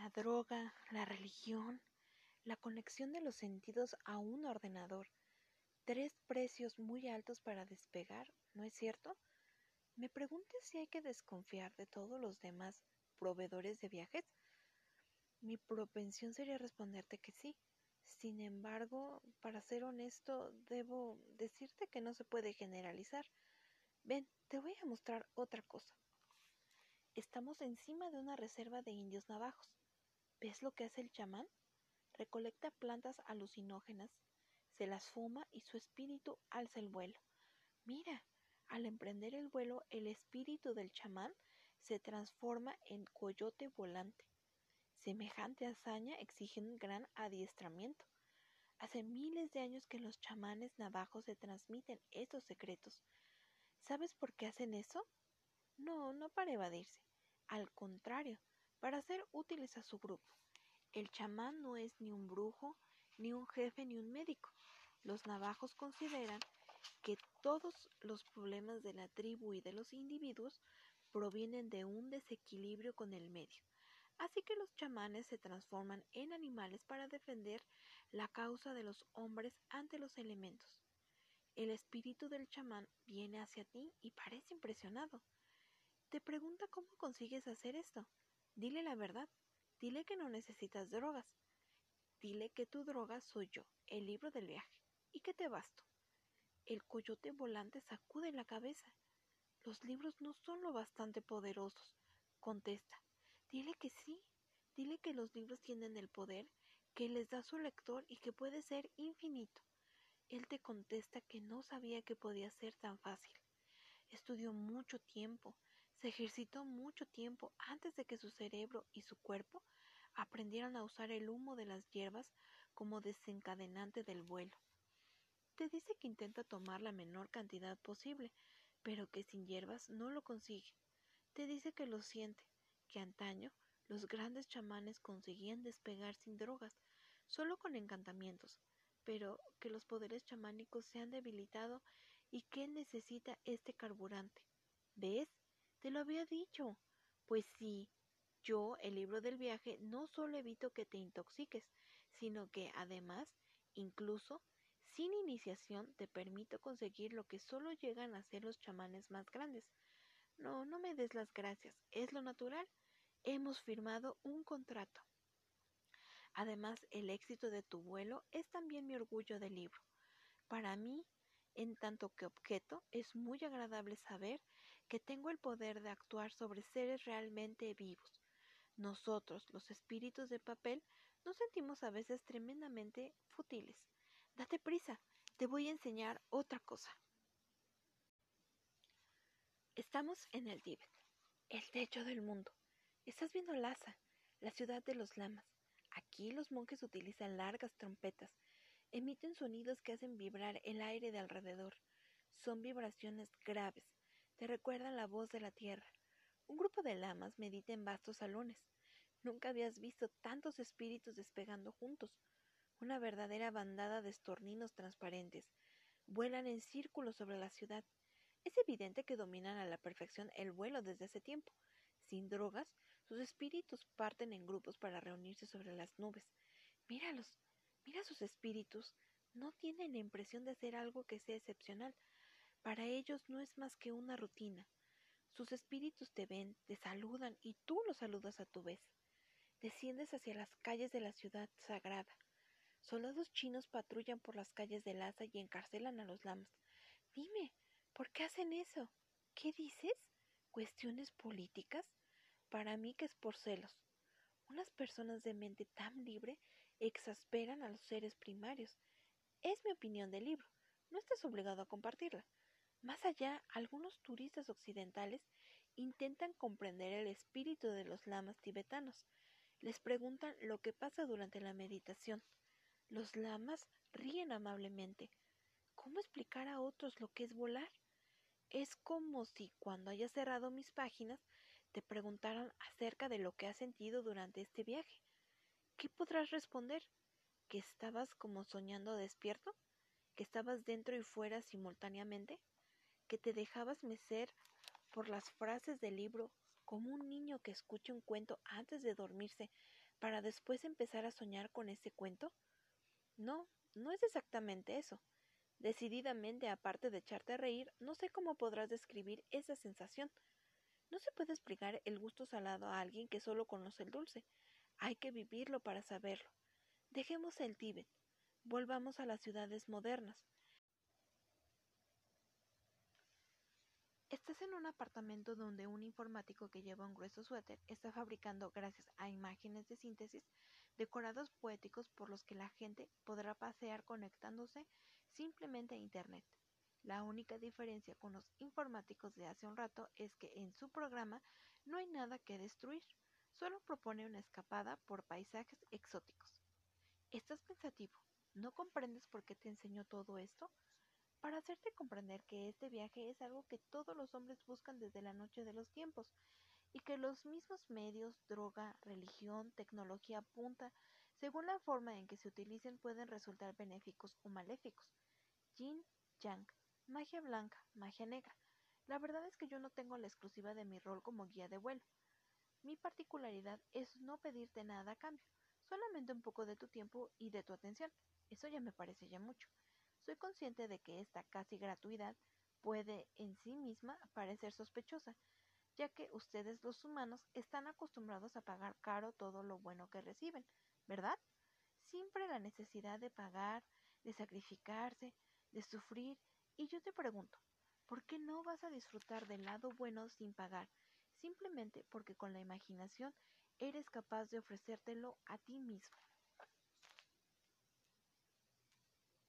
la droga, la religión, la conexión de los sentidos a un ordenador. Tres precios muy altos para despegar, ¿no es cierto? Me pregunté si hay que desconfiar de todos los demás proveedores de viajes. Mi propensión sería responderte que sí. Sin embargo, para ser honesto, debo decirte que no se puede generalizar. Ven, te voy a mostrar otra cosa. Estamos encima de una reserva de indios navajos. ¿Ves lo que hace el chamán? Recolecta plantas alucinógenas, se las fuma y su espíritu alza el vuelo. Mira, al emprender el vuelo, el espíritu del chamán se transforma en coyote volante. Semejante hazaña exige un gran adiestramiento. Hace miles de años que los chamanes navajos se transmiten estos secretos. ¿Sabes por qué hacen eso? No, no para evadirse. Al contrario, para ser útiles a su grupo. El chamán no es ni un brujo, ni un jefe, ni un médico. Los navajos consideran que todos los problemas de la tribu y de los individuos provienen de un desequilibrio con el medio. Así que los chamanes se transforman en animales para defender la causa de los hombres ante los elementos. El espíritu del chamán viene hacia ti y parece impresionado. Te pregunta cómo consigues hacer esto. Dile la verdad. Dile que no necesitas drogas. Dile que tu droga soy yo, el libro del viaje, y que te basto. El coyote volante sacude la cabeza. Los libros no son lo bastante poderosos, contesta. Dile que sí, dile que los libros tienen el poder que les da su lector y que puede ser infinito. Él te contesta que no sabía que podía ser tan fácil. Estudió mucho tiempo, se ejercitó mucho tiempo antes de que su cerebro y su cuerpo aprendieran a usar el humo de las hierbas como desencadenante del vuelo. Te dice que intenta tomar la menor cantidad posible, pero que sin hierbas no lo consigue. Te dice que lo siente, que antaño los grandes chamanes conseguían despegar sin drogas, solo con encantamientos, pero que los poderes chamánicos se han debilitado y que necesita este carburante. ¿Ves? Te lo había dicho. Pues sí, yo, el libro del viaje, no solo evito que te intoxiques, sino que además, incluso, sin iniciación, te permito conseguir lo que solo llegan a hacer los chamanes más grandes. No, no me des las gracias, es lo natural hemos firmado un contrato. Además, el éxito de tu vuelo es también mi orgullo del libro. Para mí, en tanto que objeto, es muy agradable saber que tengo el poder de actuar sobre seres realmente vivos. Nosotros, los espíritus de papel, nos sentimos a veces tremendamente fútiles. Date prisa, te voy a enseñar otra cosa. Estamos en el Tíbet, el techo del mundo. Estás viendo Lhasa, la ciudad de los lamas. Aquí los monjes utilizan largas trompetas. Emiten sonidos que hacen vibrar el aire de alrededor. Son vibraciones graves. Te recuerdan la voz de la tierra. Un grupo de lamas medita en vastos salones. Nunca habías visto tantos espíritus despegando juntos. Una verdadera bandada de estorninos transparentes. Vuelan en círculos sobre la ciudad. Es evidente que dominan a la perfección el vuelo desde hace tiempo sin drogas, sus espíritus parten en grupos para reunirse sobre las nubes. Míralos, mira sus espíritus. No tienen la impresión de hacer algo que sea excepcional. Para ellos no es más que una rutina. Sus espíritus te ven, te saludan y tú los saludas a tu vez. Desciendes hacia las calles de la ciudad sagrada. Soldados chinos patrullan por las calles de Lhasa y encarcelan a los lamas. Dime, ¿por qué hacen eso? ¿Qué dices? ¿Cuestiones políticas? Para mí que es por celos. Unas personas de mente tan libre exasperan a los seres primarios. Es mi opinión del libro. No estás obligado a compartirla. Más allá, algunos turistas occidentales intentan comprender el espíritu de los lamas tibetanos. Les preguntan lo que pasa durante la meditación. Los lamas ríen amablemente. ¿Cómo explicar a otros lo que es volar? Es como si cuando haya cerrado mis páginas te preguntaran acerca de lo que has sentido durante este viaje. ¿Qué podrás responder? ¿Que estabas como soñando despierto? ¿Que estabas dentro y fuera simultáneamente? ¿Que te dejabas mecer por las frases del libro como un niño que escucha un cuento antes de dormirse para después empezar a soñar con ese cuento? No, no es exactamente eso. Decididamente, aparte de echarte a reír, no sé cómo podrás describir esa sensación. No se puede explicar el gusto salado a alguien que solo conoce el dulce. Hay que vivirlo para saberlo. Dejemos el Tíbet. Volvamos a las ciudades modernas. Estás en un apartamento donde un informático que lleva un grueso suéter está fabricando, gracias a imágenes de síntesis, decorados poéticos por los que la gente podrá pasear conectándose simplemente a Internet. La única diferencia con los informáticos de hace un rato es que en su programa no hay nada que destruir, solo propone una escapada por paisajes exóticos. ¿Estás pensativo? ¿No comprendes por qué te enseño todo esto? Para hacerte comprender que este viaje es algo que todos los hombres buscan desde la noche de los tiempos, y que los mismos medios, droga, religión, tecnología punta, según la forma en que se utilicen, pueden resultar benéficos o maléficos. Yin, Yang, magia blanca, magia negra. La verdad es que yo no tengo la exclusiva de mi rol como guía de vuelo. Mi particularidad es no pedirte nada a cambio, solamente un poco de tu tiempo y de tu atención. Eso ya me parece ya mucho. Soy consciente de que esta casi gratuidad puede en sí misma parecer sospechosa, ya que ustedes los humanos están acostumbrados a pagar caro todo lo bueno que reciben, ¿verdad? Siempre la necesidad de pagar, de sacrificarse, de sufrir, y yo te pregunto, ¿por qué no vas a disfrutar del lado bueno sin pagar? Simplemente porque con la imaginación eres capaz de ofrecértelo a ti mismo.